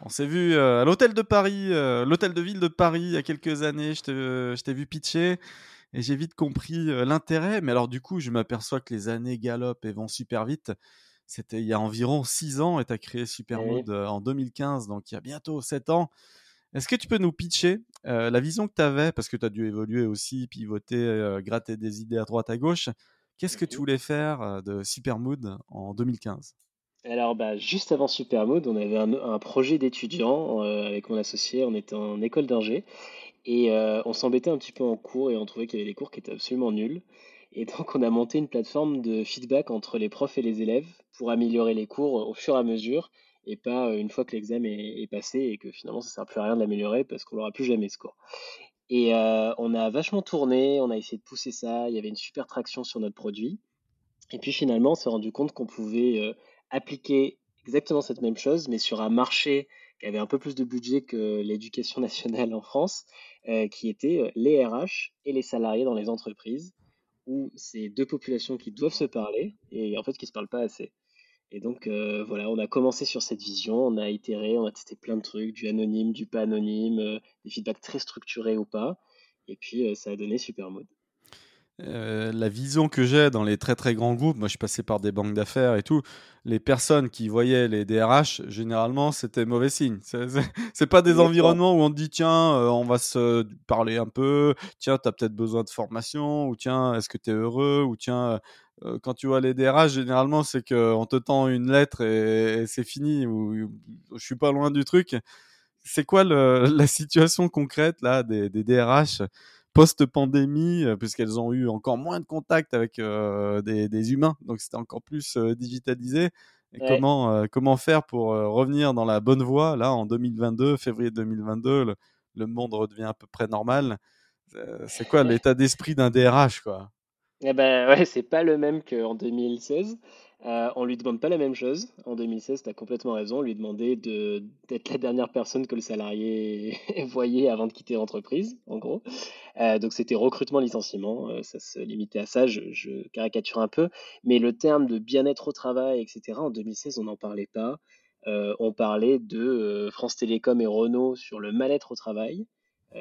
On s'est vu euh, à l'hôtel de Paris, euh, l'hôtel de ville de Paris il y a quelques années. Je t'ai vu pitcher et j'ai vite compris euh, l'intérêt. Mais alors, du coup, je m'aperçois que les années galopent et vont super vite. C'était il y a environ 6 ans et tu as créé Supermood en 2015, donc il y a bientôt 7 ans. Est-ce que tu peux nous pitcher la vision que tu avais, parce que tu as dû évoluer aussi, pivoter, gratter des idées à droite à gauche. Qu'est-ce que tu voulais faire de Supermood en 2015 alors, bah, juste avant Supermode, on avait un, projet d'étudiant euh, avec mon associé. On était en école d'ingé et euh, on s'embêtait un petit peu en cours et on trouvait qu'il y avait des cours qui étaient absolument nuls. Et donc, on a monté une plateforme de feedback entre les profs et les élèves pour améliorer les cours au fur et à mesure et pas euh, une fois que l'examen est, passé et que finalement ça ne sert plus à rien de l'améliorer parce qu'on n'aura plus jamais ce cours. Et on a vachement tourné, on a essayé de pousser ça, il y avait une super traction sur notre produit. Et puis finalement, on s'est rendu compte qu'on pouvait appliquer exactement cette même chose, mais sur un marché qui avait un peu plus de budget que l'éducation nationale en France, euh, qui était euh, les RH et les salariés dans les entreprises, où c'est deux populations qui doivent se parler et en fait qui ne se parlent pas assez. Et donc euh, voilà, on a commencé sur cette vision, on a itéré, on a testé plein de trucs, du anonyme, du pas anonyme, des feedbacks très structurés ou pas, et puis ça a donné Supermode. Euh, la vision que j'ai dans les très très grands groupes, moi je suis passé par des banques d'affaires et tout, les personnes qui voyaient les DRH, généralement c'était mauvais signe. C'est pas des environnements où on te dit tiens, euh, on va se parler un peu, tiens, tu as peut-être besoin de formation, ou tiens, est-ce que tu es heureux, ou tiens, euh, quand tu vois les DRH, généralement c'est qu'on te tend une lettre et, c'est fini, ou je suis pas loin du truc. C'est quoi la situation concrète là des, des DRH post-pandémie, euh, puisqu'elles ont eu encore moins de contact avec euh, des, humains, donc c'était encore plus euh, digitalisé. Et comment, comment faire pour revenir dans la bonne voie Là, en 2022, février 2022, le, monde redevient à peu près normal. c'est quoi l'état d'esprit d'un DRH quoi? Eh ben ouais, c'est pas le même qu'en 2016. Euh, on lui demande pas la même chose. En 2016, tu as complètement raison. On lui demandait d'être la dernière personne que le salarié voyait avant de quitter l'entreprise, en gros. Euh, donc c'était recrutement, licenciement. Euh, ça se limitait à ça. Je, caricature un peu. Mais le terme de bien-être au travail, etc., en 2016, on n'en parlait pas. Euh, on parlait de France Télécom et Renault sur le mal-être au travail.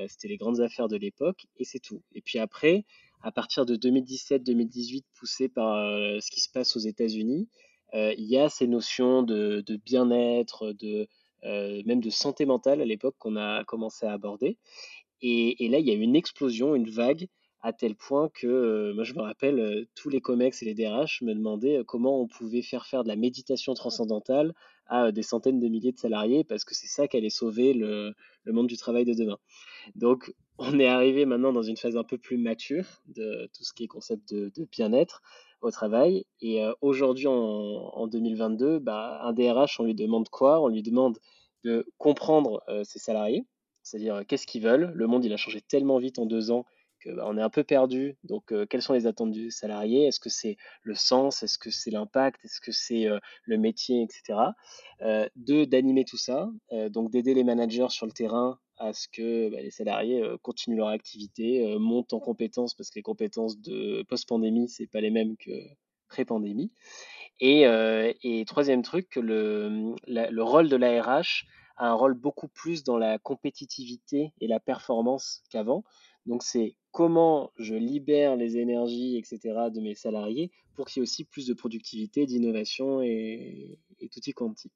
C'était les grandes affaires de l'époque et c'est tout. Et puis après, à partir de 2017-2018, poussé par euh, ce qui se passe aux États-Unis, euh, il y a ces notions de, bien-être, de, euh, même de santé mentale à l'époque qu'on a commencé à aborder. Et, là, il y a une explosion, une vague, à tel point que, moi je me rappelle, tous les COMEX et les DRH me demandaient comment on pouvait faire faire de la méditation transcendantale à des centaines de milliers de salariés, parce que c'est ça qui allait sauver le, le monde du travail de demain. Donc, on est arrivé maintenant dans une phase un peu plus mature de tout ce qui est concept de, bien-être au travail. Et euh, aujourd'hui, en, 2022, bah, un DRH, on lui demande quoi? On lui demande de comprendre euh, ses salariés, c'est-à-dire euh, qu'est-ce qu'ils veulent? Le monde, il a changé tellement vite en deux ans qu'on bah, est un peu perdu. Donc, quelles sont les attentes du salarié? Est-ce que c'est le sens? Est-ce que c'est l'impact? Est-ce que c'est le métier, etc. deux, d'animer tout ça, donc d'aider les managers sur le terrain à ce que bah, les salariés euh, continuent leur activité, euh, montent en compétences, parce que les compétences de post-pandémie, c'est pas les mêmes que pré-pandémie. Et, euh, troisième truc, le, le rôle de l'ARH a un rôle beaucoup plus dans la compétitivité et la performance qu'avant. Donc c'est comment je libère les énergies, etc., de mes salariés pour qu'il y ait aussi plus de productivité, d'innovation et, et tutti quanti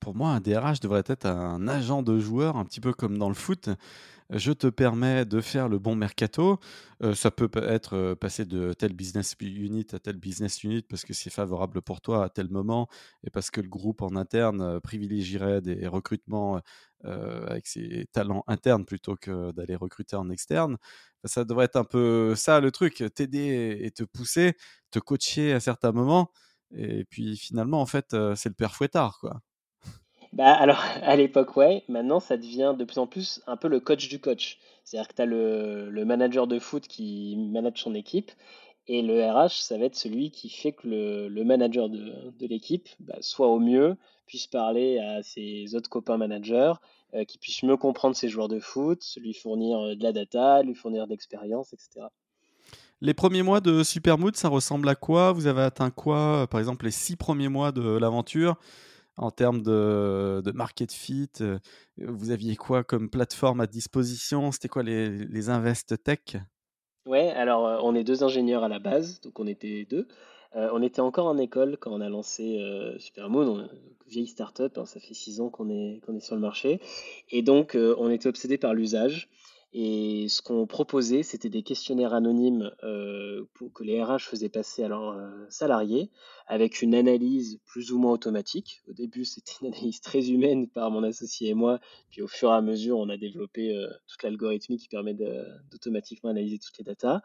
pour moi, un DRH devrait être un agent de joueur, un petit peu comme dans le foot. Je te permets de faire le bon mercato. Euh, ça peut être euh, passer de tel business unit à tel business unit parce que c'est favorable pour toi à tel moment et parce que le groupe en interne euh, privilégierait des recrutements avec ses talents internes plutôt que d'aller recruter en externe. Ça devrait être un peu ça le truc, t'aider et te pousser, te coacher à certains moments. Et puis finalement, en fait, c'est le père fouettard, quoi. Bah alors, à l'époque, ouais. Maintenant, ça devient de plus en plus un peu le coach du coach. C'est-à-dire que tu as le, manager de foot qui manage son équipe et le RH, ça va être celui qui fait que le, manager de, de l'équipe bah, soit au mieux, puisse parler à ses autres copains managers, euh, qui puisse mieux comprendre ses joueurs de foot, lui fournir euh, de la data, lui fournir d'expérience, etc. Les premiers mois de Supermood, ça ressemble à quoi? Vous avez atteint quoi? Par exemple, les six premiers mois de l'aventure en termes de, market fit, euh, vous aviez quoi comme plateforme à disposition? C'était quoi les, Invest Tech? Ouais, alors on est deux ingénieurs à la base, donc on était deux. On était encore en école quand on a lancé Supermoon, on, vieille startup, hein, ça fait six ans qu'on est, qu'on est sur le marché. Et donc on était obsédé par l'usage. Et ce qu'on proposait, c'était des questionnaires anonymes euh, que les RH faisaient passer à leurs euh, salariés, avec une analyse plus ou moins automatique. Au début, c'était une analyse très humaine par mon associé et moi, puis au fur et à mesure, on a développé euh, toute l'algorithmie qui permet d'automatiquement analyser toutes les datas.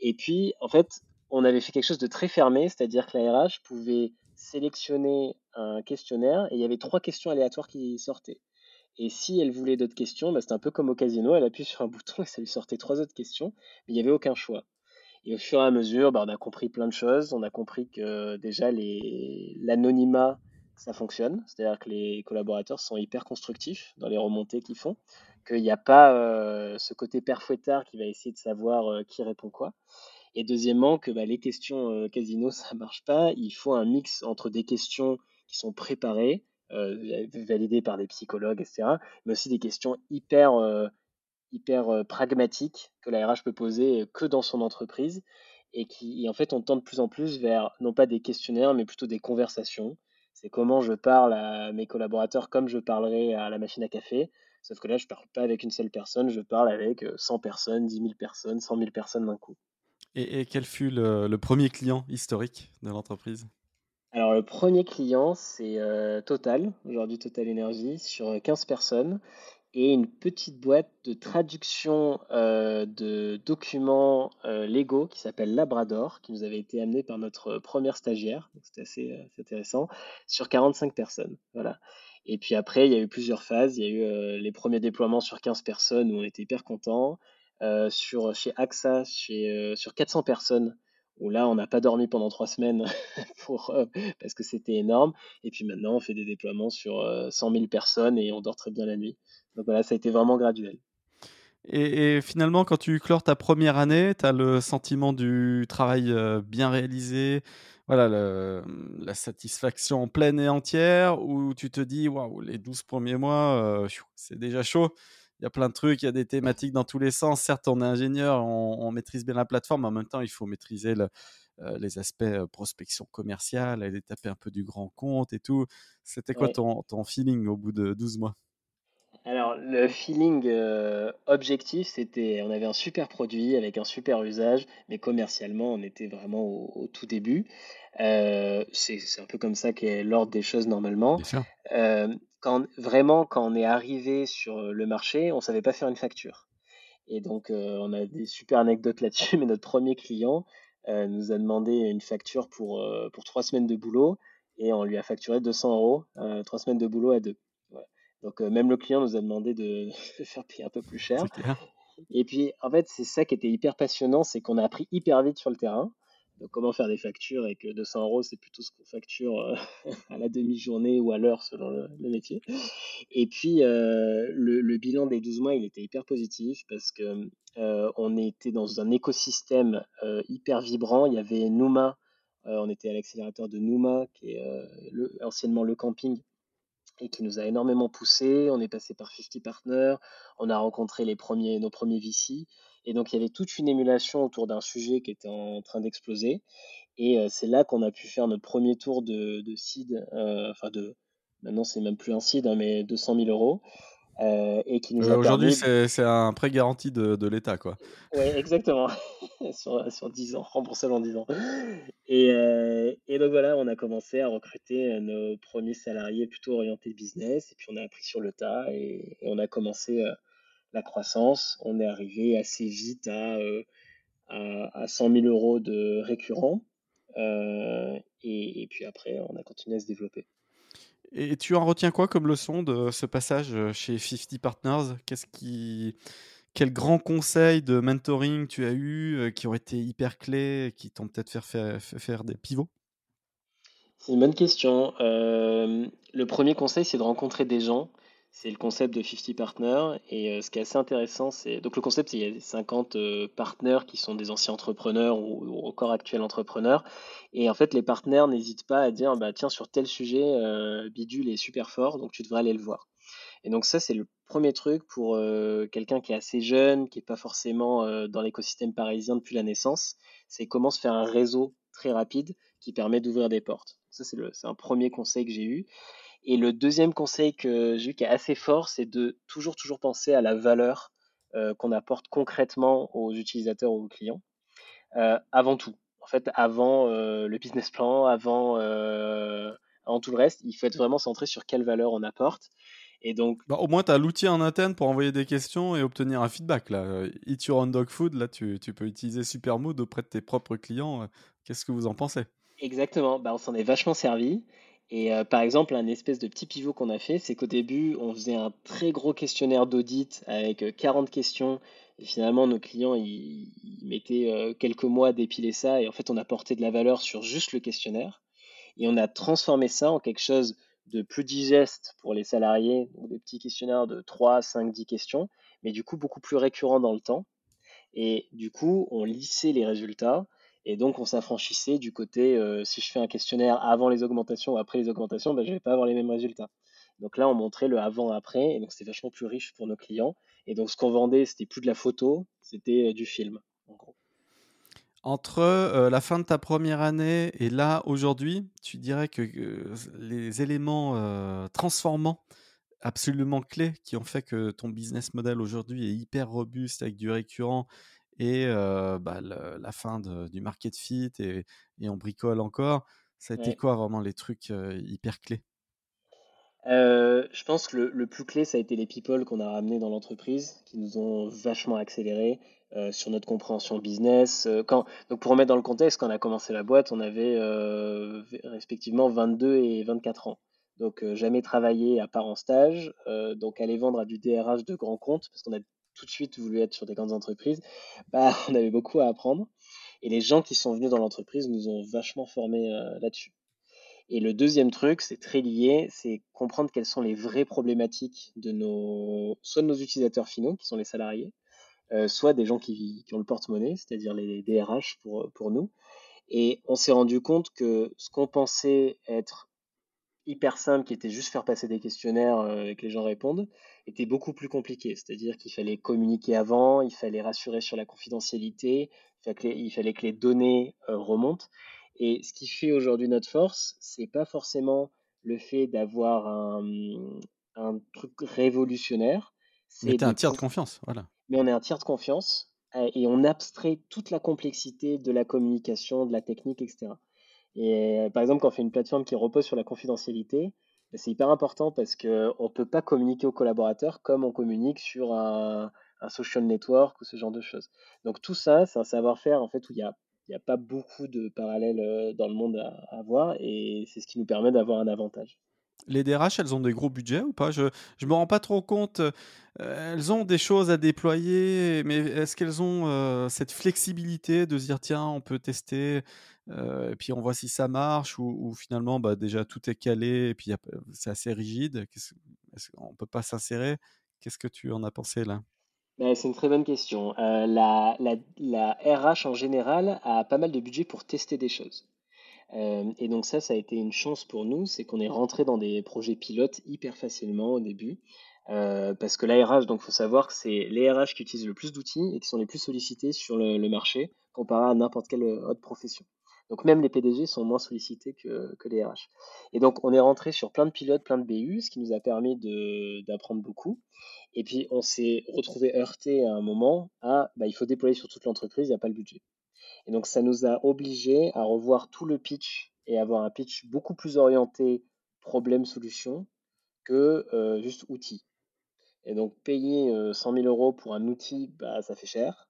Et puis, en fait, on avait fait quelque chose de très fermé, c'est-à-dire que la RH pouvait sélectionner un questionnaire et il y avait trois questions aléatoires qui sortaient. Et si elle voulait d'autres questions, bah, c'était un peu comme au casino, elle appuie sur un bouton et ça lui sortait trois autres questions, mais il n'y avait aucun choix. Et au fur et à mesure, bah, on a compris plein de choses. On a compris que déjà l'anonymat, ça fonctionne. C'est-à-dire que les collaborateurs sont hyper constructifs dans les remontées qu'ils font. Qu'il n'y a pas euh, ce côté père fouettard qui va essayer de savoir euh, qui répond quoi. Et deuxièmement, que bah, les questions euh, casino, ça marche pas. Il faut un mix entre des questions qui sont préparées, validées par des psychologues, etc. Mais aussi des questions hyper, euh, hyper euh, pragmatiques que la RH peut poser que dans son entreprise et qui, en fait, on tend de plus en plus vers non pas des questionnaires, mais plutôt des conversations. C'est comment je parle à mes collaborateurs comme je parlerais à la machine à café. Sauf que là, je ne parle pas avec une seule personne, je parle avec 100 personnes, 10 000 personnes, 100 000 personnes d'un coup. Et, quel fut le premier client historique de l'entreprise? Alors, le premier client, c'est euh, Total, aujourd'hui Total Energy, sur 15 personnes, et une petite boîte de traduction euh, de documents euh, légaux qui s'appelle Labrador, qui nous avait été amené par notre première stagiaire, c'était assez, intéressant, sur 45 personnes. Voilà. Et puis après, il y a eu plusieurs phases. Il y a eu les premiers déploiements sur 15 personnes où on était hyper contents. sur, chez AXA, chez, sur 400 personnes, où là, on n'a pas dormi pendant trois semaines euh, parce que c'était énorme. Et puis maintenant, on fait des déploiements sur 100 euh, 000 personnes et on dort très bien la nuit. Donc voilà, ça a été vraiment graduel. Et, finalement, quand tu clores ta première année, tu as le sentiment du travail euh, bien réalisé, voilà, la satisfaction pleine et entière, ou tu te dis, waouh, les 12 premiers mois, c'est déjà chaud il y a plein de trucs, il y a des thématiques dans tous les sens. Certes, on est ingénieur, on, maîtrise bien la plateforme, mais en même temps, il faut maîtriser euh, les aspects euh, prospection commerciale, aller taper un peu du grand compte et tout. C'était quoi ton, feeling au bout de 12 mois? Alors, le feeling euh, objectif, c'était, on avait un super produit avec un super usage, mais commercialement, on était vraiment au, tout début. c'est un peu comme ça qu'est l'ordre des choses normalement. Bien sûr vraiment, quand on est arrivé sur le marché, on savait pas faire une facture. Et donc, on a des super anecdotes là-dessus, mais notre premier client nous a demandé une facture pour, pour trois semaines de boulot et on lui a facturé 200 euros, trois semaines de boulot à deux. Donc, même le client nous a demandé de, faire payer un peu plus cher. Et puis, en fait, c'est ça qui était hyper passionnant, c'est qu'on a appris hyper vite sur le terrain comment faire des factures et que 200 euros, c'est plutôt ce qu'on facture euh, à la demi-journée ou à l'heure selon le, métier. Et puis, euh, le, bilan des 12 mois, il était hyper positif parce que euh, on était dans un écosystème hyper vibrant. Il y avait Numa, on était à l'accélérateur de Numa, qui est anciennement le camping, et qui nous a énormément poussé. On est passé par 50 Partners, on a rencontré nos premiers VC. Et donc, il y avait toute une émulation autour d'un sujet qui était en train d'exploser. Et euh, c'est là qu'on a pu faire notre premier tour de, de seed, euh, enfin de, maintenant c'est même plus un seed, hein, mais 200 000 euros. Euh, et qui nous Aujourd'hui, c'est un prêt garanti de, de l'État, quoi. Oui, exactement. sur, sur 10 ans, remboursé en 10 ans. Et, et, donc voilà, on a commencé à recruter nos premiers salariés plutôt orientés business, et puis on a appris sur le tas, et, et on a commencé la croissance, on est arrivé assez vite à, euh, à, 100 000 euros de récurrent. Euh, et, puis après, on a continué à se développer. Et tu en retiens quoi comme leçon de ce passage chez 50 Partners? Qu'est-ce qui, quel grand conseil de mentoring tu as eu qui ont été hyper clés, qui t'ont peut-être fait faire, faire des pivots? C'est une bonne question. Euh, le premier conseil, c'est de rencontrer des gens. C'est le concept de 50 Partners. Et euh, ce qui est assez intéressant, c'est. Donc, le concept, c'est qu'il y a 50 euh, partenaires qui sont des anciens entrepreneurs ou, encore actuels entrepreneurs. Et en fait, les partenaires n'hésitent pas à dire bah, tiens, sur tel sujet, Bidule est super fort, donc tu devrais aller le voir. Et donc, ça, c'est le premier truc pour quelqu'un qui est assez jeune, qui n'est pas forcément dans l'écosystème parisien depuis la naissance. C'est comment se faire un réseau très rapide qui permet d'ouvrir des portes. Ça, c'est un premier conseil que j'ai eu. Et le deuxième conseil que j'ai eu qui est assez fort, c'est de toujours, toujours penser à la valeur euh, qu'on apporte concrètement aux utilisateurs ou aux clients. Euh, avant tout. En fait, avant euh, le business plan, avant, avant tout le reste, il faut être vraiment centré sur quelle valeur on apporte. Et donc, bah, au moins, tu as l'outil en interne pour envoyer des questions et obtenir un feedback. Là. Eat Your Own Dog Food, là, tu, tu peux utiliser Supermood auprès de tes propres clients. Qu'est-ce que vous en pensez? Exactement, bah, on s'en est vachement servi. Et euh, par exemple, un espèce de petit pivot qu'on a fait, c'est qu'au début, on faisait un très gros questionnaire d'audit avec 40 euh, questions. Et finalement, nos clients, ils, mettaient euh, quelques mois à dépiler ça. Et en fait, on a porté de la valeur sur juste le questionnaire. Et on a transformé ça en quelque chose de plus digeste pour les salariés, donc des petits questionnaires de 3, 5, 10 questions, mais du coup beaucoup plus récurrents dans le temps. Et du coup, on lissait les résultats et donc, on s'affranchissait du côté, euh, si je fais un questionnaire avant les augmentations ou après les augmentations, ben, je ne vais pas avoir les mêmes résultats. Donc là, on montrait le avant-après, et donc c'était vachement plus riche pour nos clients. Et donc, ce qu'on vendait, c'était plus de la photo, c'était euh, du film, en gros. Entre euh, la fin de ta première année et là, aujourd'hui, tu dirais que les éléments transformants absolument clés qui ont fait que ton business model aujourd'hui est hyper robuste avec du récurrent et bah, la fin du market fit et, on bricole encore. Ça a été quoi vraiment les trucs hyper clés? Je pense que le, plus clé, ça a été les people qu'on a ramenés dans l'entreprise, qui nous ont vachement accéléré sur notre compréhension business. quand, donc pour remettre dans le contexte, quand on a commencé la boîte, on avait respectivement 22 et 24 ans. Donc jamais travaillé à part en stage, donc aller vendre à du DRH de grands comptes, parce qu'on a tout de suite voulu être sur des grandes entreprises, bah, on avait beaucoup à apprendre. Et les gens qui sont venus dans l'entreprise nous ont vachement formés euh, là-dessus. Et le deuxième truc, c'est très lié, c'est comprendre quelles sont les vraies problématiques de nos, soit de nos utilisateurs finaux, qui sont les salariés, euh, soit des gens qui, ont le porte-monnaie, c'est-à-dire les DRH pour, pour nous. Et on s'est rendu compte que ce qu'on pensait être hyper simple, qui était juste faire passer des questionnaires euh, et que les gens répondent, était beaucoup plus compliqué. C'est-à-dire qu'il fallait communiquer avant, il fallait rassurer sur la confidentialité, il fallait que les données euh, remontent. Et ce qui fait aujourd'hui notre force, c'est pas forcément le fait d'avoir un, un, truc révolutionnaire. Mais un tiers de confiance, voilà. Mais on est un tiers de confiance et on abstrait toute la complexité de la communication, de la technique, etc. Et euh, par exemple, quand on fait une plateforme qui repose sur la confidentialité, bah, c'est hyper important parce qu'on ne peut pas communiquer aux collaborateurs comme on communique sur un, social network ou ce genre de choses. Donc tout ça, c'est un savoir-faire en fait où il n'y a, a, pas beaucoup de parallèles euh, dans le monde à, avoir et c'est ce qui nous permet d'avoir un avantage. Les DRH, elles ont des gros budgets ou pas? Je ne me rends pas trop compte. Euh, elles ont des choses à déployer, mais est-ce qu'elles ont cette flexibilité de se dire tiens, on peut tester euh, et puis on voit si ça marche ou, finalement bah, déjà tout est calé et puis c'est assez rigide? on ne peut pas s'insérer? Qu'est-ce que tu en as pensé là? Bah, C'est une très bonne question. Euh, la, RH en général a pas mal de budget pour tester des choses. Euh, et donc ça, ça a été une chance pour nous, c'est qu'on est rentré dans des projets pilotes hyper facilement au début. parce que la RH, donc faut savoir que c'est les RH qui utilisent le plus d'outils et qui sont les plus sollicités sur le, le marché comparé à n'importe quelle autre profession. Donc même les PDG sont moins sollicités que, les RH. Et donc on est rentré sur plein de pilotes, plein de BU, ce qui nous a permis d'apprendre beaucoup. Et puis on s'est retrouvé heurté à un moment à bah, il faut déployer sur toute l'entreprise, il n'y a pas le budget. Et donc ça nous a obligé à revoir tout le pitch et avoir un pitch beaucoup plus orienté problème-solution que euh, juste outil. Et donc payer 100 euh, 000 euros pour un outil, bah, ça fait cher.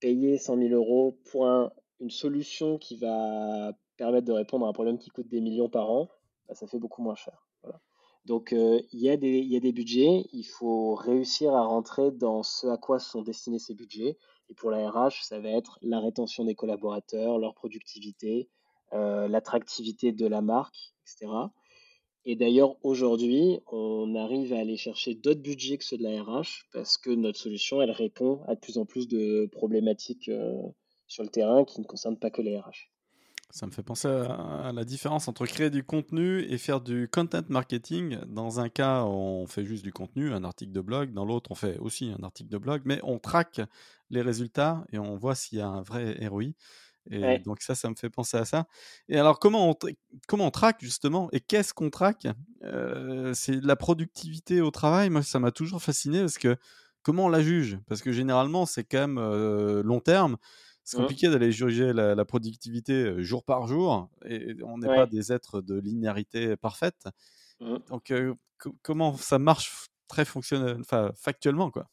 Payer 100 000 euros pour un une solution qui va permettre de répondre à un problème qui coûte des millions par an, bah, ça fait beaucoup moins cher. Donc, il y a des, il y a des budgets, il faut réussir à rentrer dans ce à quoi sont destinés ces budgets. Et pour la RH, ça va être la rétention des collaborateurs, leur productivité, l'attractivité de la marque, etc. Et d'ailleurs, aujourd'hui, on arrive à aller chercher d'autres budgets que ceux de la RH parce que notre solution, elle répond à de plus en plus de problématiques sur le terrain qui ne concernent pas que les RH. Ça me fait penser à, la différence entre créer du contenu et faire du content marketing. Dans un cas, on fait juste du contenu, un article de blog. Dans l'autre, on fait aussi un article de blog, mais on traque les résultats et on voit s'il y a un vrai ROI. Et donc ça, ça me fait penser à ça. Et alors, comment on, comment on traque justement Et qu'est-ce qu'on traque? Euh, C'est la productivité au travail. Moi, ça m'a toujours fasciné parce que comment on la juge? Parce que généralement, c'est quand même euh, long terme. C'est mmh. compliqué d'aller juger la, productivité euh, jour par jour. Et on n'est pas des êtres de linéarité parfaite. Mmh. Donc, comment ça marche très fonctionnel, enfin, factuellement, quoi?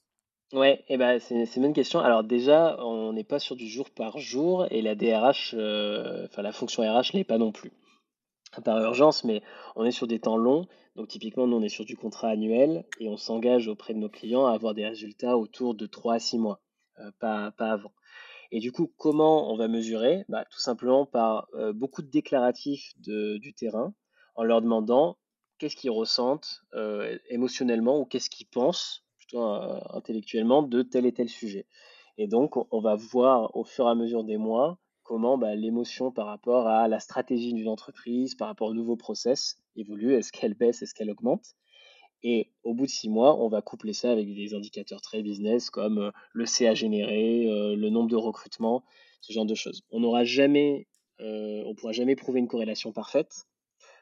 Ouais, et ben c'est c'est une bonne question. Alors déjà, on n'est pas sur du jour par jour et la DRH, euh, enfin la fonction RH n'est pas non plus. Par urgence, mais on est sur des temps longs. Donc typiquement, nous on est sur du contrat annuel et on s'engage auprès de nos clients à avoir des résultats autour de 3 à 6 mois, euh, pas, pas avant. Et du coup, comment on va mesurer? Bah, tout simplement par euh, beaucoup de déclaratifs du terrain en leur demandant qu'est-ce qu'ils ressentent émotionnellement ou qu'est-ce qu'ils pensent euh, intellectuellement de tel et tel sujet. Et donc, on va voir au fur et à mesure des mois comment bah, l'émotion par rapport à la stratégie d'une entreprise, par rapport au nouveau process évolue. Est-ce qu'elle baisse, est-ce qu'elle augmente? Et au bout de six mois, on va coupler ça avec des indicateurs très business comme euh, le CA généré, euh, le nombre de recrutements, ce genre de choses. On n'aura jamais, on pourra jamais prouver une corrélation parfaite.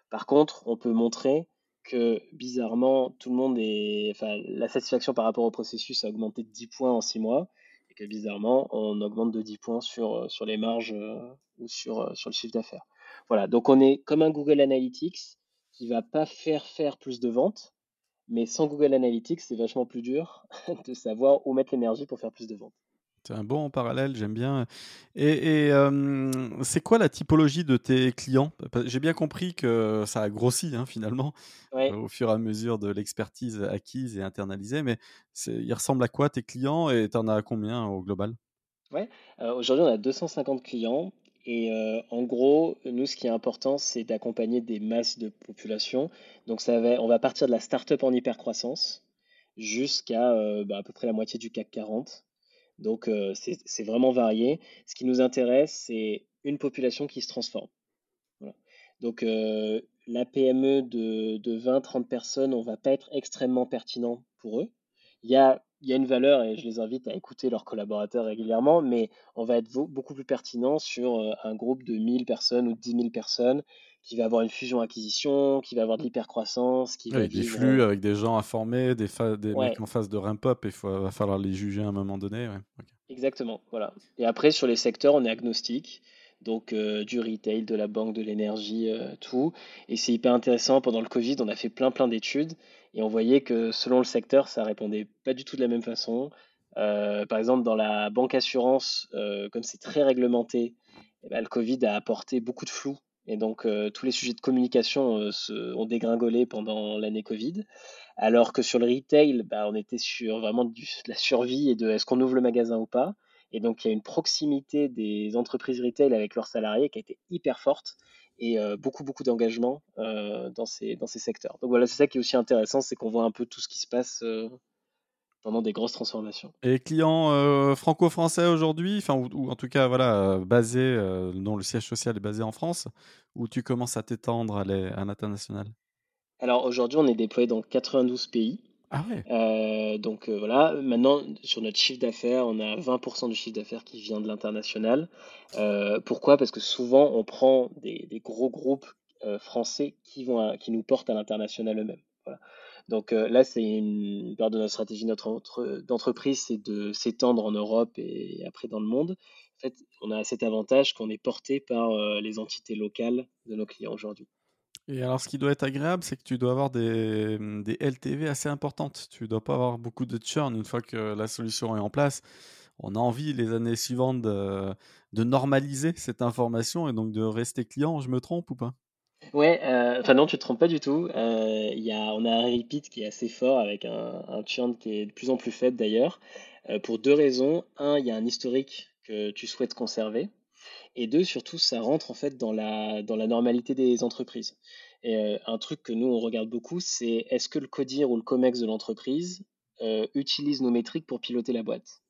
Par contre, on peut montrer que bizarrement, tout le monde est. Enfin, la satisfaction par rapport au processus a augmenté de 10 points en 6 mois, et que bizarrement, on augmente de 10 points sur, euh, sur les marges euh, ou sur, euh, sur le chiffre d'affaires. Voilà, donc on est comme un Google Analytics qui va pas faire faire plus de ventes, mais sans Google Analytics, c'est vachement plus dur de savoir où mettre l'énergie pour faire plus de ventes. C'est un bon parallèle, j'aime bien. Et, c'est quoi la typologie de tes clients? J'ai bien compris que ça a grossi hein, finalement au fur et à mesure de l'expertise acquise et internalisée, mais ils ressemblent à quoi tes clients et tu en as combien au global? Ouais, aujourd'hui on a 250 clients et en gros, nous ce qui est important c'est d'accompagner des masses de population. Donc ça va, on va partir de la start-up en hypercroissance jusqu'à bah, à peu près la moitié du CAC 40. Donc euh, c'est vraiment varié. Ce qui nous intéresse, c'est une population qui se transforme. Donc euh, la PME de, de 20-30 personnes, on va pas être extrêmement pertinent pour eux. Il y a, il y a une valeur et je les invite à écouter leurs collaborateurs régulièrement, mais on va être beaucoup plus pertinent sur euh, un groupe de 1000 personnes ou 10 000 personnes qui va avoir une fusion-acquisition, qui va avoir de l'hypercroissance, qui va des flux avec des gens informés, des, des mecs en phase de ramp-up, il va falloir les juger à un moment donné. Exactement, voilà. Et après, sur les secteurs, on est agnostique, donc euh, du retail, de la banque, de l'énergie, euh, tout. Et c'est hyper intéressant, pendant le Covid, on a fait plein plein d'études, et on voyait que selon le secteur, ça répondait pas du tout de la même façon. Euh, par exemple, dans la banque assurance, comme c'est très réglementé, eh ben, le Covid a apporté beaucoup de flou et donc, euh, tous les sujets de communication euh, ont dégringolé pendant l'année Covid. Alors que sur le retail, bah, on était sur vraiment de la survie et de est-ce qu'on ouvre le magasin ou pas. Et donc, il y a une proximité des entreprises retail avec leurs salariés qui a été hyper forte et euh, beaucoup, beaucoup d'engagement dans, ces, dans ces secteurs. Donc voilà, c'est ça qui est aussi intéressant, c'est qu'on voit un peu tout ce qui se passe pendant des grosses transformations. Et clients euh, franco-français aujourd'hui, enfin ou, en tout cas voilà euh, basés, euh, dont le siège social est basé en France, où tu commences à t'étendre à l'international? Alors aujourd'hui, on est déployé dans 92 pays. Ah ouais. donc voilà, maintenant sur notre chiffre d'affaires, on a 20% du chiffre d'affaires qui vient de l'international. pourquoi? Parce que souvent on prend des, gros groupes français qui, vont qui nous portent à l'international eux-mêmes. Donc euh, là, c'est une part de notre stratégie d'entreprise, c'est de s'étendre en Europe et après dans le monde. En fait, on a cet avantage qu'on est porté par euh, les entités locales de nos clients aujourd'hui. Et alors, ce qui doit être agréable, c'est que tu dois avoir des, des, LTV assez importantes. Tu ne dois pas avoir beaucoup de churn une fois que la solution est en place. On a envie les années suivantes de, normaliser cette information et donc de rester client. Je me trompe ou pas? Ouais, euh, enfin non, tu te trompes pas du tout. Euh, y a, on a un repeat qui est assez fort avec un, un churn qui est de plus en plus faible d'ailleurs, euh, pour deux raisons. Un, il y a un historique que tu souhaites conserver. Et deux, surtout, ça rentre en fait dans la, normalité des entreprises. Et euh, un truc que nous, on regarde beaucoup, c'est est-ce que le CODIR ou le COMEX de l'entreprise euh, utilise nos métriques pour piloter la boîte?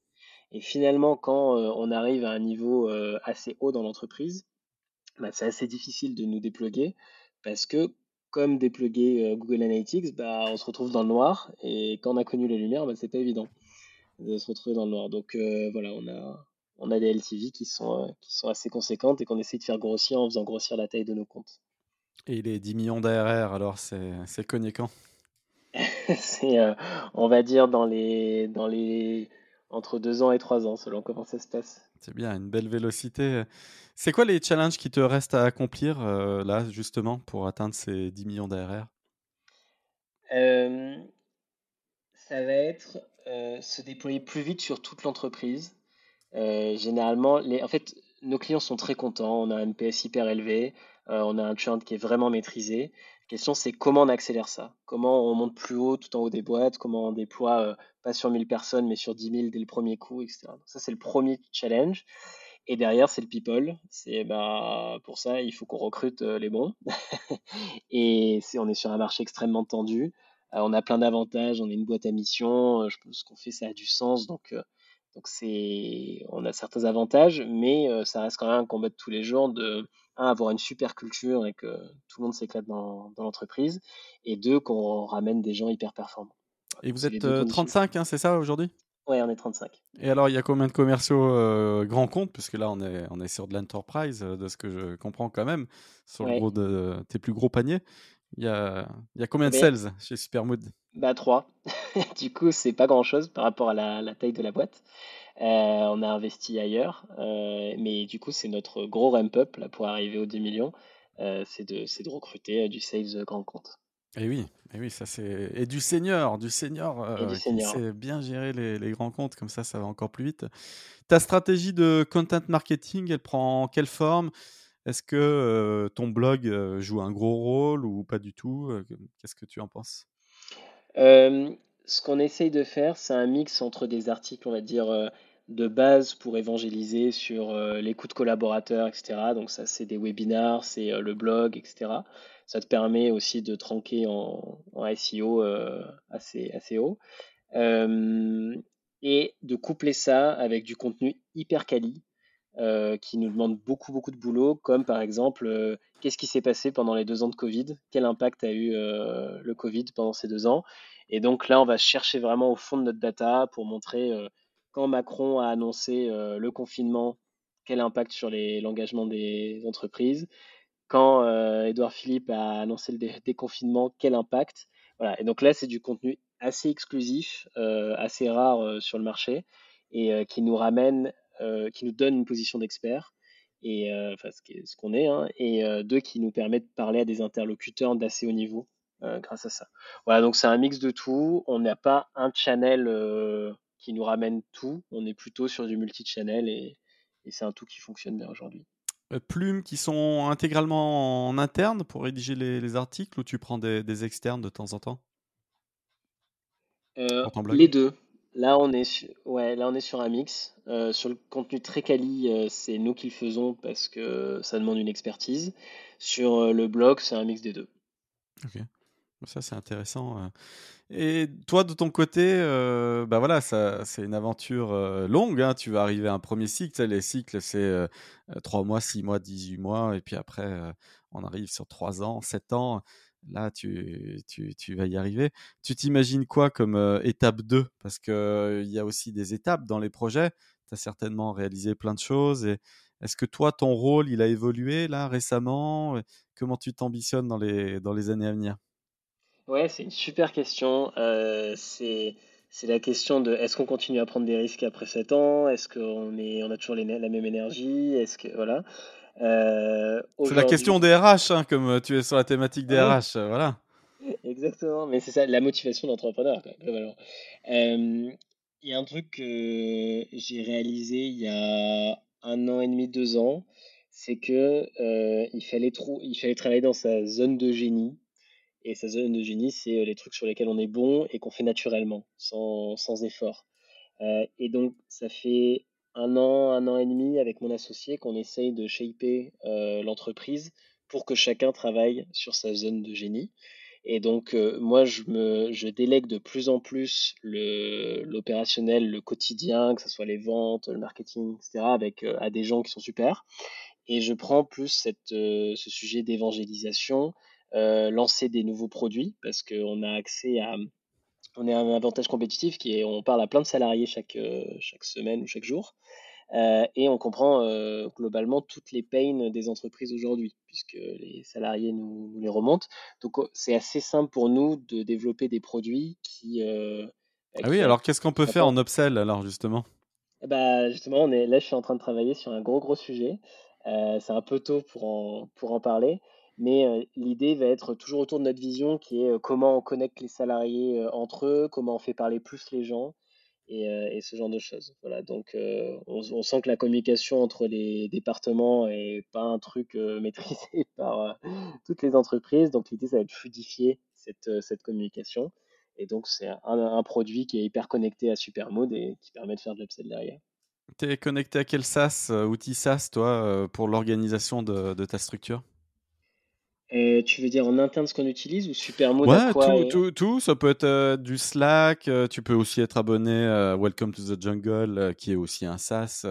Et finalement, quand euh, on arrive à un niveau euh, assez haut dans l'entreprise, bah, c'est assez difficile de nous dépluguer parce que comme dépluguer euh, Google Analytics, bah, on se retrouve dans le noir et quand on a connu les lumières, bah, c'est pas évident de se retrouver dans le noir. Donc voilà, on a, on a des LTV qui sont, euh, qui sont assez conséquentes et qu'on essaie de faire grossir en faisant grossir la taille de nos comptes. Et les 10 millions d'ARR, alors c'est cogné quand? C'est, euh, on va dire, dans les, dans les, entre deux ans et trois ans, selon comment ça se passe. C'est bien, une belle vélocité. C'est quoi les challenges qui te restent à accomplir euh, là, justement, pour atteindre ces 10 millions d'ARR? Euh, ça va être se déployer plus vite sur toute l'entreprise. Euh, généralement, en fait, nos clients sont très contents. On a un NPS hyper élevé, euh, on a un churn qui est vraiment maîtrisé. La question, c'est comment on accélère ça? Comment on monte plus haut, tout en haut des boîtes? Comment on déploie, euh, pas sur 1000 personnes, mais sur dix mille dès le premier coup, etc. Ça, c'est le premier challenge. Et derrière, c'est le people. C'est bah, pour ça, il faut qu'on recrute les bons. Et on est sur un marché extrêmement tendu. On a plein d'avantages. On est une boîte à mission. je pense qu'on fait ça a du sens. Donc, donc c'est, on a certains avantages, mais euh, ça reste quand même un combat de tous les jours de, un, avoir une super culture et que tout le monde s'éclate dans, dans l'entreprise, et deux, qu'on ramène des gens hyper performants. Et vous êtes deux euh, conditions. 35, hein, c'est ça aujourd'hui? Ouais, on est 35. Et alors, il y a combien de commerciaux euh, grands comptes? Puisque là, on est, on est sur de l'enterprise, euh, de ce que je comprends quand même, sur le gros de tes plus gros paniers. Il y a, il y a combien Eh de sales chez Supermood? bah 3. Du coup, c'est pas grand-chose par rapport à la, la taille de la boîte. Euh, on a investi ailleurs, euh, mais du coup, c'est notre gros ramp-up pour arriver aux 10 millions. Euh, c'est de, recruter du sales grand compte Et oui, et oui, ça c'est. Et du senior, du senior et du euh, qui senior. sait bien gérer les, les grands comptes, comme ça, ça va encore plus vite. Ta stratégie de content marketing, elle prend quelle forme? Est-ce que ton blog joue un gros rôle ou pas du tout? Qu'est-ce que tu en penses? Ce qu'on essaye de faire, c'est un mix entre des articles, on va dire, de base pour évangéliser sur les coûts de collaborateurs, etc. Donc ça, c'est des webinars, c'est le blog, etc. Ça te permet aussi de tranquer en, SEO assez, assez haut. Et de coupler ça avec du contenu hyper quali euh, qui nous demande beaucoup, beaucoup de boulot, comme par exemple, euh, qu'est-ce qui s'est passé pendant les deux ans de Covid? Quel impact a eu euh, le Covid pendant ces deux ans? Et donc là, on va chercher vraiment au fond de notre data pour montrer quand Macron a annoncé le confinement, quel impact sur l'engagement des entreprises? Quand Édouard Philippe a annoncé le dé- déconfinement, quel impact? Voilà. Et donc là, c'est du contenu assez exclusif, assez rare sur le marché, et qui nous ramène, euh, qui nous donne une position d'expert, et euh, enfin ce qu'on est, hein, et euh, deux qui nous permet de parler à des interlocuteurs d'assez haut niveau grâce à ça. Voilà, donc c'est un mix de tout. On n'a pas un channel qui nous ramène tout. On est plutôt sur du multi-channel, et, et c'est un tout qui fonctionne bien aujourd'hui. Plumes qui sont intégralement en interne pour rédiger les, les articles ou tu prends des, des externes de temps en temps? Euh, les deux. Là, on est sur, ouais, là, on est sur un mix. Euh, sur le contenu très quali, euh, c'est nous qui le faisons parce que ça demande une expertise. Sur euh, le blog, c'est un mix des deux. Ok. Ça, c'est intéressant. Et toi, de ton côté, bah voilà, c'est une aventure longue. hein. Tu vas arriver à un premier cycle. Les cycles, c'est euh, euh, 3 mois, 6 mois, 18 mois. Et puis après, on arrive sur 3 ans, 7 ans. Là, tu, tu, tu vas y arriver. Tu t'imagines quoi comme étape 2? Parce que, euh, il y a aussi des étapes dans les projets. Tu as certainement réalisé plein de choses. Et est-ce que toi, ton rôle, il a évolué là récemment? Comment tu t'ambitionnes dans les, dans les années à venir? Ouais, c'est une super question. C'est, la question de est-ce qu'on continue à prendre des risques après 7 ans? Est-ce qu'on est, on a toujours la même énergie? Est-ce que, voilà. Euh, C'est la question des RH, hein, comme euh, tu es sur la thématique des oui, RH, euh, voilà. exactement. Mais c'est ça, la motivation d'entrepreneur, globalement. Euh, Il y a un truc que j'ai réalisé il y a un an et demi, deux ans, c'est que il fallait il fallait travailler dans sa zone de génie. Et sa zone de génie, c'est les trucs sur lesquels on est bon et qu'on fait naturellement, sans, sans effort. et donc, ça fait un an, un an et demi avec mon associé qu'on essaye de shaper l'entreprise pour que chacun travaille sur sa zone de génie. Et donc, euh, moi, je, me, je délègue de plus en plus l'opérationnel, le, quotidien, que ce soit les ventes, le marketing, etc., avec, euh, à des gens qui sont super. Et je prends plus cette, euh, ce sujet d'évangélisation, lancer des nouveaux produits, parce qu'on a accès à. On a un avantage compétitif qui est on parle à plein de salariés chaque, chaque semaine ou chaque jour. Euh, et on comprend euh, globalement toutes les pains des entreprises aujourd'hui, puisque les salariés nous, les remontent. Donc c'est assez simple pour nous de développer des produits qui... Euh, bah, ah oui, alors qu'est-ce qu'on peut faire en upsell alors justement? Bah, Justement, on est, là je suis en train de travailler sur un gros gros sujet. c'est un peu tôt pour en, pour en parler, mais l'idée va être toujours autour de notre vision qui est comment on connecte les salariés entre eux, comment on fait parler plus les gens, euh, et, ce genre de choses. Voilà, donc euh, on, sent que la communication entre les départements est pas un truc euh, maîtrisé par toutes les entreprises. Donc l'idée, ça va être fluidifier cette, cette communication. Et donc c'est un, produit qui est hyper connecté à Supermood et qui permet de faire de l'upsell derrière. Tu es connecté à quel SaaS, outil SaaS, toi, pour l'organisation de, de ta structure? Tu veux dire en interne ce qu'on utilise ou Supermood Ouais, tout, tout, tout, Ça peut être euh, du Slack. Euh, tu peux aussi être abonné à Welcome to the Jungle, euh, qui est aussi un SaaS.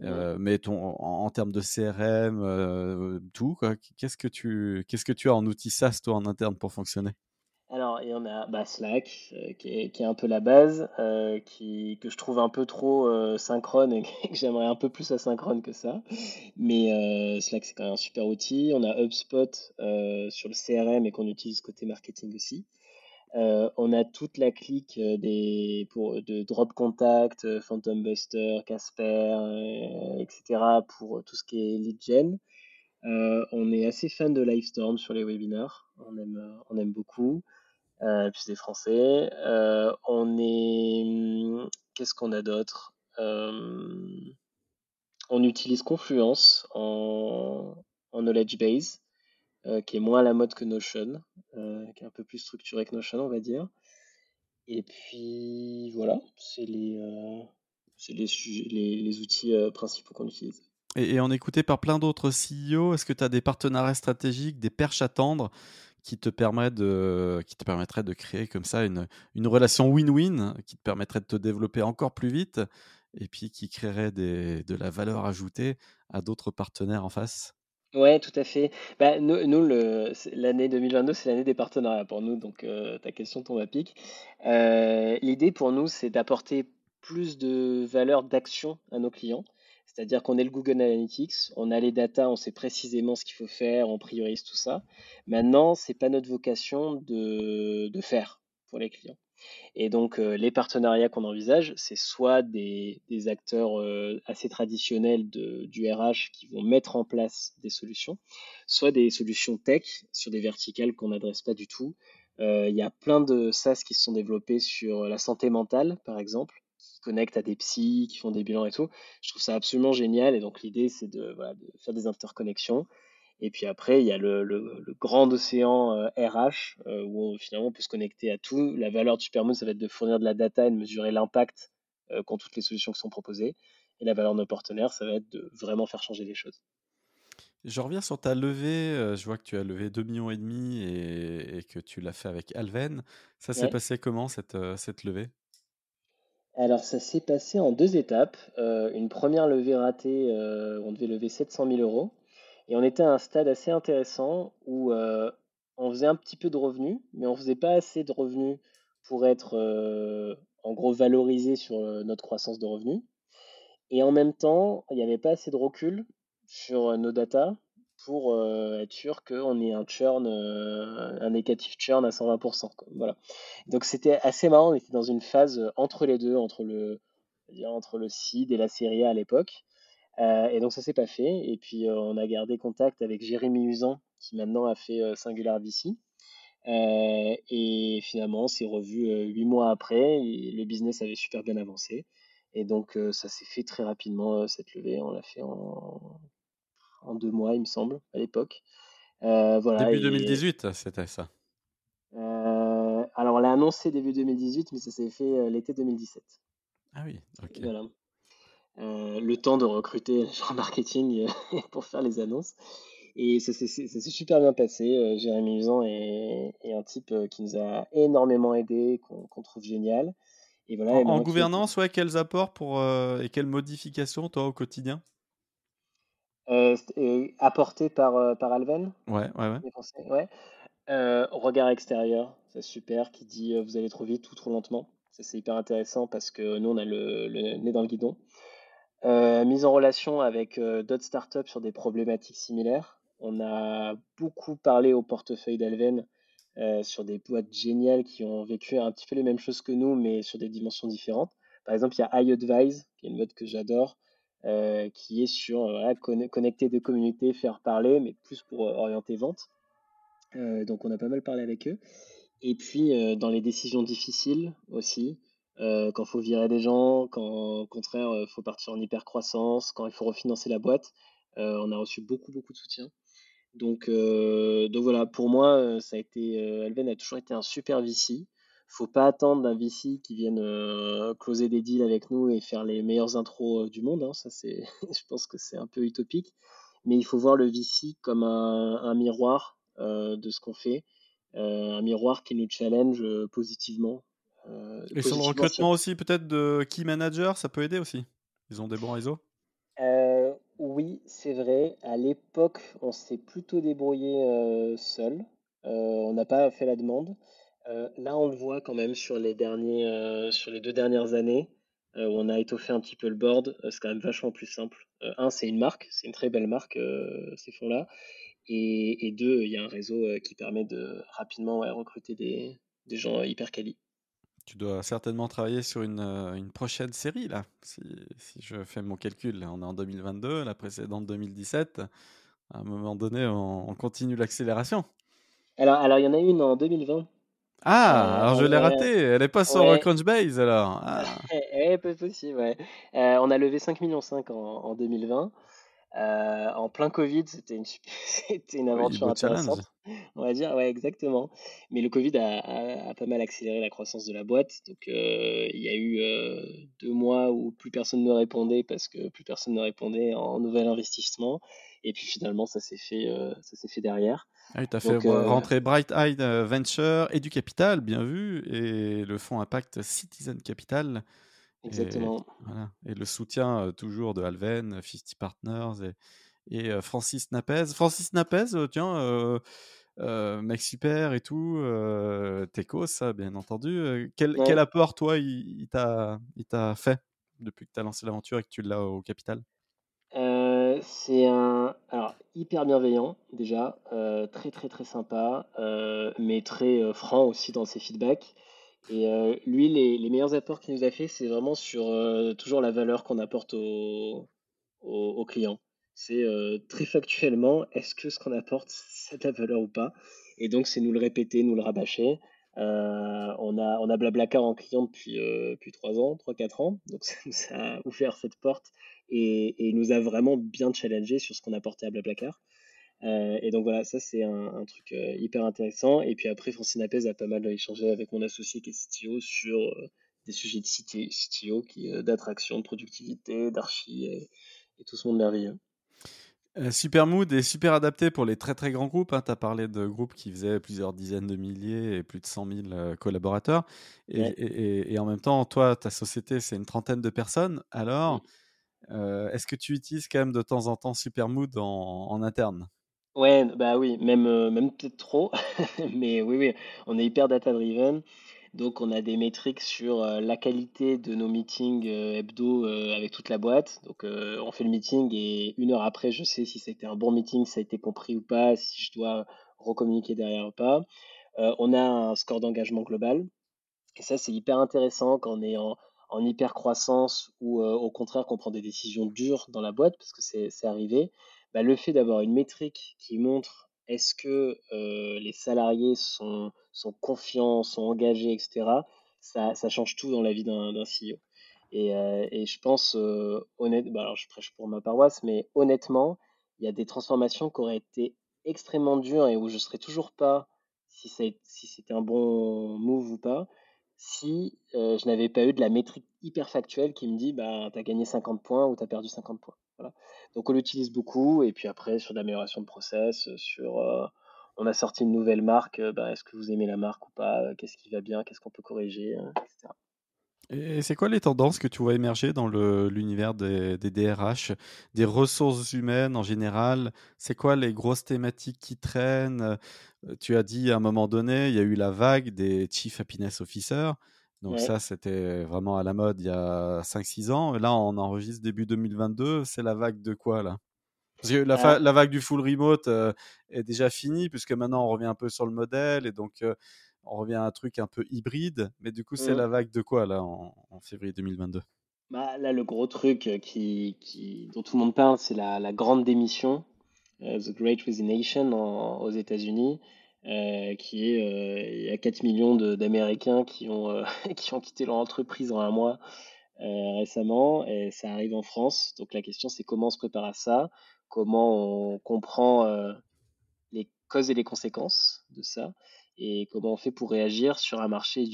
mais ton, en, termes de CRM, tout, Qu'est-ce que tu qu'est-ce que tu as en outil SaaS toi en interne pour fonctionner? Alors, il y en a bah, Slack, euh, qui, est, un peu la base, euh, qui, que je trouve un peu trop euh, synchrone et que j'aimerais un peu plus asynchrone que ça. Mais Slack, c'est quand même un super outil. On a HubSpot sur le CRM et qu'on utilise côté marketing aussi. on a toute la clique de Drop Contact, Phantom Buster, Casper, etc. pour tout ce qui est lead gen. on est assez fan de Livestorm sur les webinars. On aime beaucoup euh, puis des Français. Euh, on est. Hmm, qu'est-ce qu'on a d'autre? Euh, On utilise Confluence en, en knowledge base, euh, qui est moins à la mode que Notion, qui est un peu plus structuré que Notion, on va dire. Et puis voilà, c'est les, les, les, les, outils principaux qu'on utilise. Et, on est écouté par plein d'autres CEO. Est-ce que tu as des partenariats stratégiques, des perches à tendre? Qui te, permet de, qui te permettrait de créer comme ça une, une relation win-win, qui te permettrait de te développer encore plus vite et puis qui créerait de la valeur ajoutée à d'autres partenaires en face? Ouais, tout à fait. Bah, nous, nous l'année 2022, c'est l'année des partenariats pour nous, donc euh, ta question tombe à pic. Euh, l'idée pour nous, c'est d'apporter plus de valeur d'action à nos clients. C'est-à-dire qu'on est le Google Analytics, on a les data, on sait précisément ce qu'il faut faire, on priorise tout ça. Maintenant, c'est pas notre vocation de, faire pour les clients. Et donc, euh, les partenariats qu'on envisage, c'est soit des, acteurs euh, assez traditionnels du RH qui vont mettre en place des solutions, soit des solutions tech sur des verticales qu'on n'adresse pas du tout. Euh, il y a plein de SaaS qui se sont développés sur la santé mentale, par exemple, connectent à des psys, qui font des bilans et tout. Je trouve ça absolument génial. Et donc l'idée, c'est de, faire des interconnexions. Et puis après, il y a le, grand océan RH, euh, euh, où finalement on peut se connecter à tout. La valeur du Supermoon, ça va être de fournir de la data et de mesurer l'impact euh, qu'ont toutes les solutions qui sont proposées. Et la valeur de nos partenaires, ça va être de vraiment faire changer les choses. Je reviens sur ta levée. Je vois que tu as levé 2,5 millions et, demi et, que tu l'as fait avec Alven. Ça s'est passé comment cette, cette levée? Alors ça s'est passé en deux étapes. Euh, une première levée ratée, euh, on devait lever 700 000 euros. Et on était à un stade assez intéressant où euh, on faisait un petit peu de revenus, mais on faisait pas assez de revenus pour être en gros valorisé sur notre croissance de revenus. Et en même temps, il n'y avait pas assez de recul sur nos datas pour euh, être sûr qu'on ait un churn, euh, un négatif churn à 120%. Voilà. Donc c'était assez marrant, on était dans une phase euh, entre les deux, entre le, entre le seed et la série A à l'époque. et donc ça s'est pas fait. Et puis on a gardé contact avec Jérémy Usan, qui maintenant a fait Singular VC. et finalement, on s'est revu huit mois après. Le business avait super bien avancé. Et donc ça s'est fait très rapidement, cette levée. On l'a fait en en deux mois, il me semble, à l'époque. voilà, Début 2018, c'était ça. alors, on l'a annoncé début 2018, mais ça s'est fait l'été 2017. Ah oui, ok. Voilà. le temps de recruter les gens marketing pour faire les annonces. Et ça s'est super bien passé. Jérémy Usan est, un type qui nous a énormément aidé, qu'on trouve génial. Et voilà, en, gouvernance, ouais, quels apports pour, et quelles modifications, toi, au quotidien? Euh, Apportés par, par Alven Ouais, ouais, ouais. ouais. regard extérieur, c'est super, qui dit vous allez trop vite ou trop lentement. Ça, c'est hyper intéressant parce que nous, on a le, le nez dans le guidon. mise en relation avec d'autres startups sur des problématiques similaires. On a beaucoup parlé au portefeuille d'Alven euh, sur des boîtes géniales qui ont vécu un petit peu les mêmes choses que nous, mais sur des dimensions différentes. Par exemple, il y a iAdvise, qui est une boîte que j'adore, euh, qui est sur euh, connecter des communautés, faire parler, mais plus pour orienter vente. donc on a pas mal parlé avec eux. Et puis dans les décisions difficiles aussi, quand il faut virer des gens, quand au contraire il faut partir en hyper croissance, quand il faut refinancer la boîte, on a reçu beaucoup beaucoup de soutien. Donc, euh, donc voilà, pour moi, euh, ça a été, euh, Alven a toujours été un super VC. Faut pas attendre d'un VC qui vienne closer des deals avec nous et faire les meilleures intros du monde. Hein. Ça, c'est, je pense que c'est un peu utopique. Mais il faut voir le VC comme un, miroir de ce qu'on fait, un miroir qui nous challenge positivement. et sur le recrutement aussi, peut-être de key manager, ça peut aider aussi. Ils ont des bons réseaux. Oui, c'est vrai. À l'époque, on s'est plutôt débrouillé euh, seul. Euh, on n'a pas fait la demande. Euh, là, on le voit quand même sur les derniers, sur les deux dernières années, où on a étoffé un petit peu le board. c'est quand même vachement plus simple. un, c'est une marque, c'est une très belle marque, ces fonds-là. Et, deux, il y a un réseau qui permet de rapidement recruter des, des gens hyper quali. Tu dois certainement travailler sur une, euh, une prochaine série, là. Si, si, je fais mon calcul, on est en 2022, la précédente 2017. À un moment donné, on, continue l'accélération. Alors, alors, il y en a une en 2020. Ah, euh, alors je l'ai ratée. Elle n'est pas sur ouais. Crunchbase, alors. Ah. ouais, peu possible, ouais. Euh, on a levé 5,5 millions en, en 2020. Euh, en plein Covid, c'était une, c'était une aventure intéressante, on va dire. Ouais, exactement. Mais le Covid a, a, pas mal accéléré la croissance de la boîte. Donc, euh, il y a eu euh, deux mois où plus personne ne répondait parce que plus personne ne répondait en nouvel investissement. Et puis finalement, ça s'est fait, ça s'est fait derrière. Ah tu as fait rentrer Bright Eye Venture et du capital, bien vu, et le fonds Impact Citizen Capital Exactement. Et, voilà. et le soutien toujours de Alven, 50 Partners et, et Francis Napez. Francis Napez, tiens, mec super et tout, euh, Teco, ça bien entendu. Quel, quel, apport, toi, il, il t'a fait depuis que tu as lancé l'aventure et que tu l'as au capital? Euh, c'est un alors hyper bienveillant déjà, euh, très très très sympa, mais très franc aussi dans ses feedbacks. Et euh, lui, les, meilleurs apports qu'il nous a fait, c'est vraiment sur euh, toujours la valeur qu'on apporte aux au, clients. C'est euh, très factuellement, est-ce que ce qu'on apporte, c'est de la valeur ou pas? Et donc, c'est nous le répéter, nous le rabâcher. on, a, on a Blablacar en client depuis, depuis 3 ans, 3-4 ans. Donc, ça nous a ouvert cette porte et, et nous a vraiment bien challengé sur ce qu'on apportait à Blablacar. Euh, et donc voilà, ça c'est un, truc euh, hyper intéressant. Et puis après, Francine Apez a pas mal échangé avec mon associé qui est CTO sur euh, des sujets de CTO, qui, d'attraction, de productivité, d'archi et, tout ce monde merveilleux. super mood et super adapté pour les très très grands groupes. Hein. Tu as parlé de groupes qui faisaient plusieurs dizaines de milliers et plus de 100 000 collaborateurs. Et, et, en même temps, toi, ta société, c'est une trentaine de personnes. Alors, est-ce que tu utilises quand même de temps en temps Supermood en, interne? Ouais, bah oui, même, euh, même peut-être trop, mais oui, oui, on est hyper data-driven, donc on a des métriques sur euh, la qualité de nos meetings euh, hebdo avec toute la boîte. Donc on fait le meeting et une heure après, je sais si ça a été un bon meeting, si ça a été compris ou pas, si je dois recommuniquer derrière ou pas. on a un score d'engagement global, et ça c'est hyper intéressant quand on est en, en hyper croissance ou au contraire qu'on prend des décisions dures dans la boîte, parce que c'est arrivé. Bah, le fait d'avoir une métrique qui montre est-ce que euh, les salariés sont, confiants, sont engagés, etc., ça, change tout dans la vie d'un CEO. Et, euh, et, je pense, euh, honnête, bah, alors je prêche pour ma paroisse, mais honnêtement, il y a des transformations qui auraient été extrêmement dures et où je ne serais toujours pas si c'était un bon move ou pas, si euh, je n'avais pas eu de la métrique hyper factuelle qui me dit bah, tu as gagné 50 points ou tu as perdu 50 points. Donc on l'utilise beaucoup et puis après sur l'amélioration de process, sur euh, on a sorti une nouvelle marque, bah, est-ce que vous aimez la marque ou pas, qu'est-ce qui va bien, qu'est-ce qu'on peut corriger, etc. Et c'est quoi les tendances que tu vois émerger dans l'univers des, des, DRH, des ressources humaines en général? C'est quoi les grosses thématiques qui traînent? Tu as dit à un moment donné, il y a eu la vague des Chief Happiness Officers. Donc ça, c'était vraiment à la mode il y a 5-6 ans. Et là, on enregistre début 2022. C'est la vague de quoi là? Parce que la, la, vague du full remote est déjà finie, puisque maintenant on revient un peu sur le modèle. Et donc on revient à un truc un peu hybride, mais du coup, c'est mmh. la vague de quoi, là, en, février 2022 bah, Là, le gros truc euh, qui, qui, dont tout le monde parle, c'est la, la, grande démission, euh, The Great Resignation aux États-Unis, euh, qui est, il y a 4 millions d'Américains qui, ont qui ont quitté leur entreprise en un mois récemment, et ça arrive en France. Donc la question, c'est comment on se prépare à ça, comment on comprend les causes et les conséquences de ça? Et comment on fait pour réagir sur un marché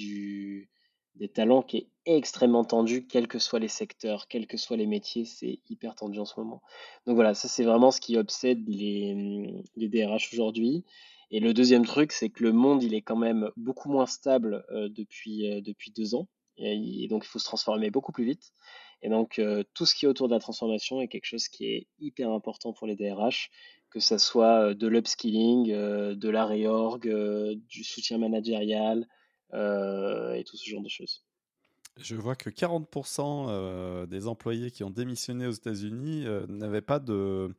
des talents qui est extrêmement tendu, quels que soient les secteurs, quels que soient les métiers, c'est hyper tendu en ce moment. Donc voilà, ça c'est vraiment ce qui obsède les, les DRH aujourd'hui. Et le deuxième truc, c'est que le monde, il est quand même beaucoup moins stable euh, depuis, euh, depuis deux ans. Et, donc il faut se transformer beaucoup plus vite. Et donc euh, tout ce qui est autour de la transformation est quelque chose qui est hyper important pour les DRH que ce soit de l'upskilling, de la réorg, du soutien managérial et tout ce genre de choses. Je vois que 40% des employés qui ont démissionné aux États-Unis n'avaient pas de,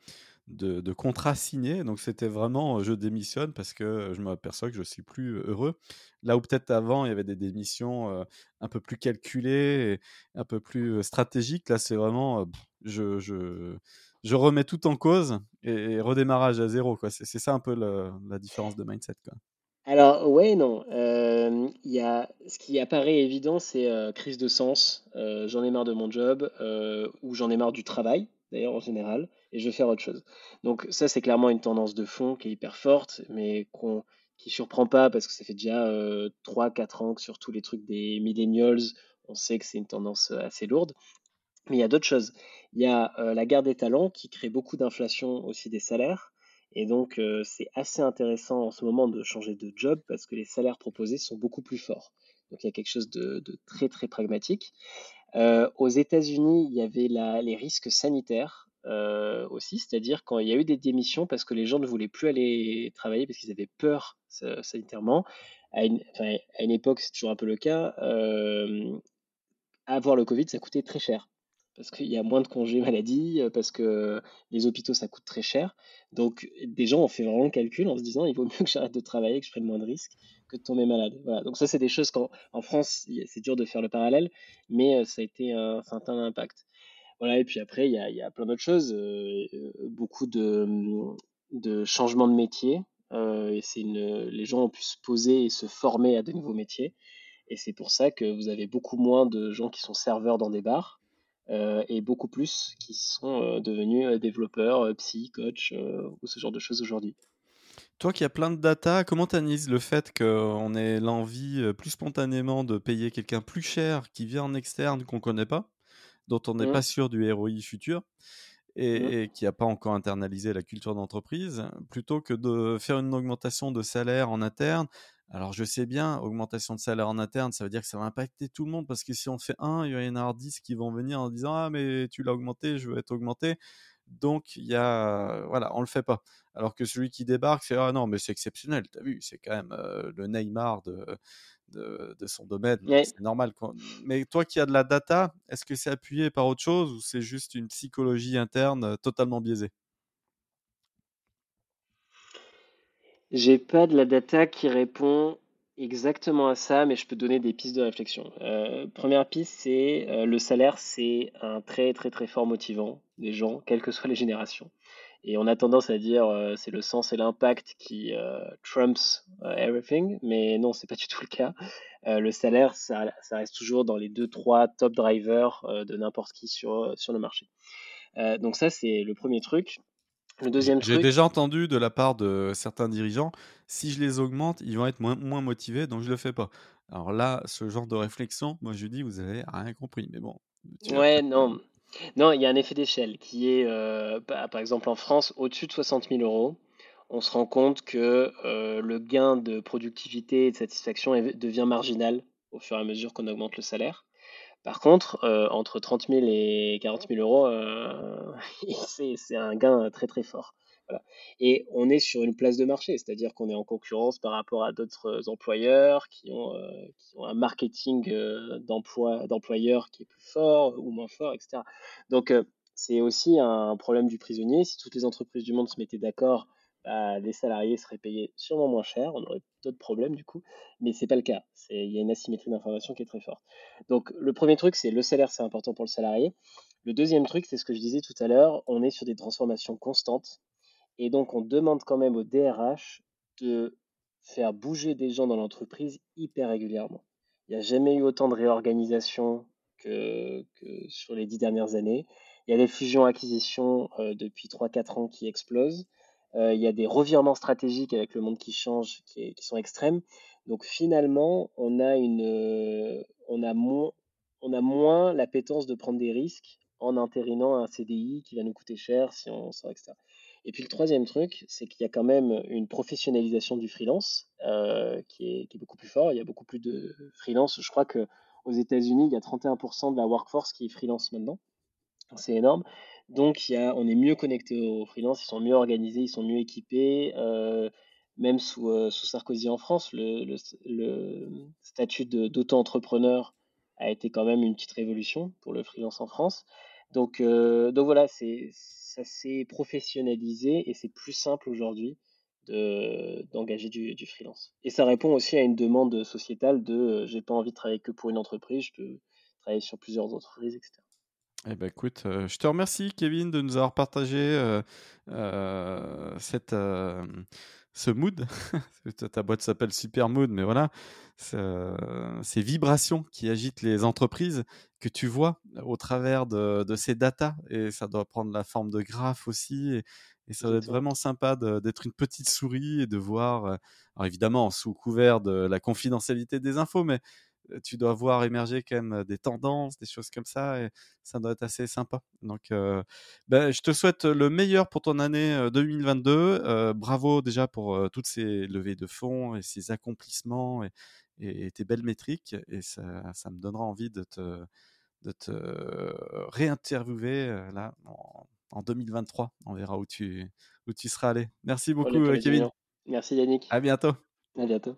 de, contrat signé. Donc c'était vraiment je démissionne parce que je m'aperçois que je suis plus heureux. Là où peut-être avant il y avait des démissions un peu plus calculées, un peu plus stratégiques, là c'est vraiment je, je, je remets tout en cause et, redémarrage à zéro. C'est, ça un peu la différence de mindset. Quoi. Alors, ouais, non. Euh, y a, ce qui apparaît évident, c'est euh, crise de sens. Euh, j'en ai marre de mon job, ou j'en ai marre du travail, d'ailleurs, en général, et je veux faire autre chose. Donc, ça, c'est clairement une tendance de fond qui est hyper forte, mais qu'on, qui surprend pas parce que ça fait déjà 3-4 ans que sur tous les trucs des millennials, on sait que c'est une tendance assez lourde. Mais il y a d'autres choses. Il y a euh, la guerre des talents qui crée beaucoup d'inflation aussi des salaires. Et donc, euh, c'est assez intéressant en ce moment de changer de job parce que les salaires proposés sont beaucoup plus forts. Donc, il y a quelque chose de, très, très pragmatique. Euh, aux États-Unis, il y avait les risques sanitaires aussi, c'est-à-dire quand il y a eu des démissions parce que les gens ne voulaient plus aller travailler parce qu'ils avaient peur sanitairement. À une, à une époque, c'est toujours un peu le cas. avoir le Covid, ça coûtait très cher parce qu'il y a moins de congés maladie, euh, parce que les hôpitaux, ça coûte très cher. Donc, des gens ont fait vraiment le calcul en se disant, il vaut mieux que j'arrête de travailler, que je prenne moins de risques que de tomber malade. Voilà. Donc ça, c'est des choses qu'en en France, c'est dur de faire le parallèle, mais euh, ça a été un certain impact. Voilà, et puis après, il y a, plein d'autres choses, euh, beaucoup de, de changements de métier. c'est les gens ont pu se poser et se former à de nouveaux métiers. Et c'est pour ça que vous avez beaucoup moins de gens qui sont serveurs dans des bars et beaucoup plus qui sont euh, devenus euh, développeurs, psy, coach ou ce genre de choses aujourd'hui. Toi qui as plein de data, comment tu analyses le fait qu'on ait l'envie plus spontanément de payer quelqu'un plus cher qui vient en externe qu'on ne connaît pas, dont on n'est mmh. pas sûr du ROI futur et, mmh. qui n'a pas encore internalisé la culture d'entreprise, plutôt que de faire une augmentation de salaire en interne alors je sais bien, augmentation de salaire en interne, ça veut dire que ça va impacter tout le monde parce que si on fait un, il y en a 10 qui vont venir en disant ah mais tu l'as augmenté, je veux être augmenté. Donc il y a voilà, on le fait pas. Alors que celui qui débarque, c'est ah non mais c'est exceptionnel, t'as vu, c'est quand même le Neymar de, de, son domaine, c'est normal. Mais toi qui as de la data, est-ce que c'est appuyé par autre chose ou c'est juste une psychologie interne totalement biaisée? J'ai pas de la data qui répond exactement à ça, mais je peux donner des pistes de réflexion. Euh, première piste, c'est euh, le salaire, c'est un très très très fort motivant des gens, quelles que soient les générations. Et on a tendance à dire euh, c'est le sens et l'impact qui trumps everything, mais non, c'est pas du tout le cas. le salaire, ça, reste toujours dans les deux trois top drivers de n'importe qui sur le marché. donc ça, c'est le premier truc. Le deuxième J'ai truc, déjà entendu de la part de certains dirigeants, si je les augmente, ils vont être moins, moins motivés, donc je le fais pas. Alors là, ce genre de réflexion, moi je dis, vous avez rien compris. Mais bon, ouais, non, non, il y a un effet d'échelle qui est, euh, par exemple en France, au-dessus de 60 000 euros, on se rend compte que euh, le gain de productivité et de satisfaction devient marginal au fur et à mesure qu'on augmente le salaire. Par contre, euh, entre 30 000 et 40 000 euros, euh, c'est un gain très très fort. Et on est sur une place de marché, c'est-à-dire qu'on est en concurrence par rapport à d'autres employeurs qui ont, euh, qui ont un marketing euh, d'employeurs qui est plus fort ou moins fort, etc. Donc, euh, c'est aussi un problème du prisonnier. Si toutes les entreprises du monde se mettaient d'accord, bah, les salariés seraient payés sûrement moins cher, on aurait d'autres problèmes du coup, mais c'est pas le cas. Il y a une asymétrie d'information qui est très forte. Donc, le premier truc, c'est le salaire, c'est important pour le salarié. Le deuxième truc, c'est ce que je disais tout à l'heure, on est sur des transformations constantes. Et donc, on demande quand même au DRH de faire bouger des gens dans l'entreprise hyper régulièrement. Il n'y a jamais eu autant de réorganisation que, sur les dix dernières années. Il y a des fusions-acquisitions euh, depuis trois quatre ans qui explosent. Euh, il y a des revirements stratégiques avec le monde qui change qui, qui sont extrêmes. Donc finalement, on a, une, euh, on, a moins, l'appétence de prendre des risques en intérinant un CDI qui va nous coûter cher si on sort, etc. Et puis le troisième truc, c'est qu'il y a quand même une professionnalisation du freelance euh, qui, est, qui est beaucoup plus fort. Il y a beaucoup plus de freelance. Je crois que aux États-Unis, il y a 31% de la workforce qui est freelance maintenant. C'est énorme. Donc, on est mieux connecté aux freelances, ils sont mieux organisés, ils sont mieux équipés. Euh, même sous, euh, sous Sarkozy en France, le, statut d'auto-entrepreneur a été quand même une petite révolution pour le freelance en France. Donc, euh, donc voilà, ça s'est professionnalisé et c'est plus simple aujourd'hui de, d'engager du, du freelance. Et ça répond aussi à une demande sociétale de euh, j'ai pas envie de travailler que pour une entreprise, je peux travailler sur plusieurs entreprises, etc. Eh ben écoute, euh, je te remercie Kevin de nous avoir partagé euh, euh, cette, ce mood. Ta boîte s'appelle Super Mood, mais voilà, ce- ces vibrations qui agitent les entreprises que tu vois au travers de, de ces datas. Et ça doit prendre la forme de graphes aussi. Et, et ça doit être vraiment sympa d'être une petite souris et de voir, alors évidemment sous couvert de la confidentialité des infos, mais tu dois voir émerger quand même des tendances, des choses comme ça. Et, ça doit être assez sympa. Donc, euh, ben, je te souhaite le meilleur pour ton année euh, 2022. Euh, bravo déjà pour euh, toutes ces levées de fonds et ces accomplissements et, et- et tes belles métriques. Et ça, ça me donnera envie de te, de te réinterviewer là en, en 2023. On verra où tu, où tu seras allé. Merci beaucoup, Kevin. Merci Yannick. À bientôt. À bientôt.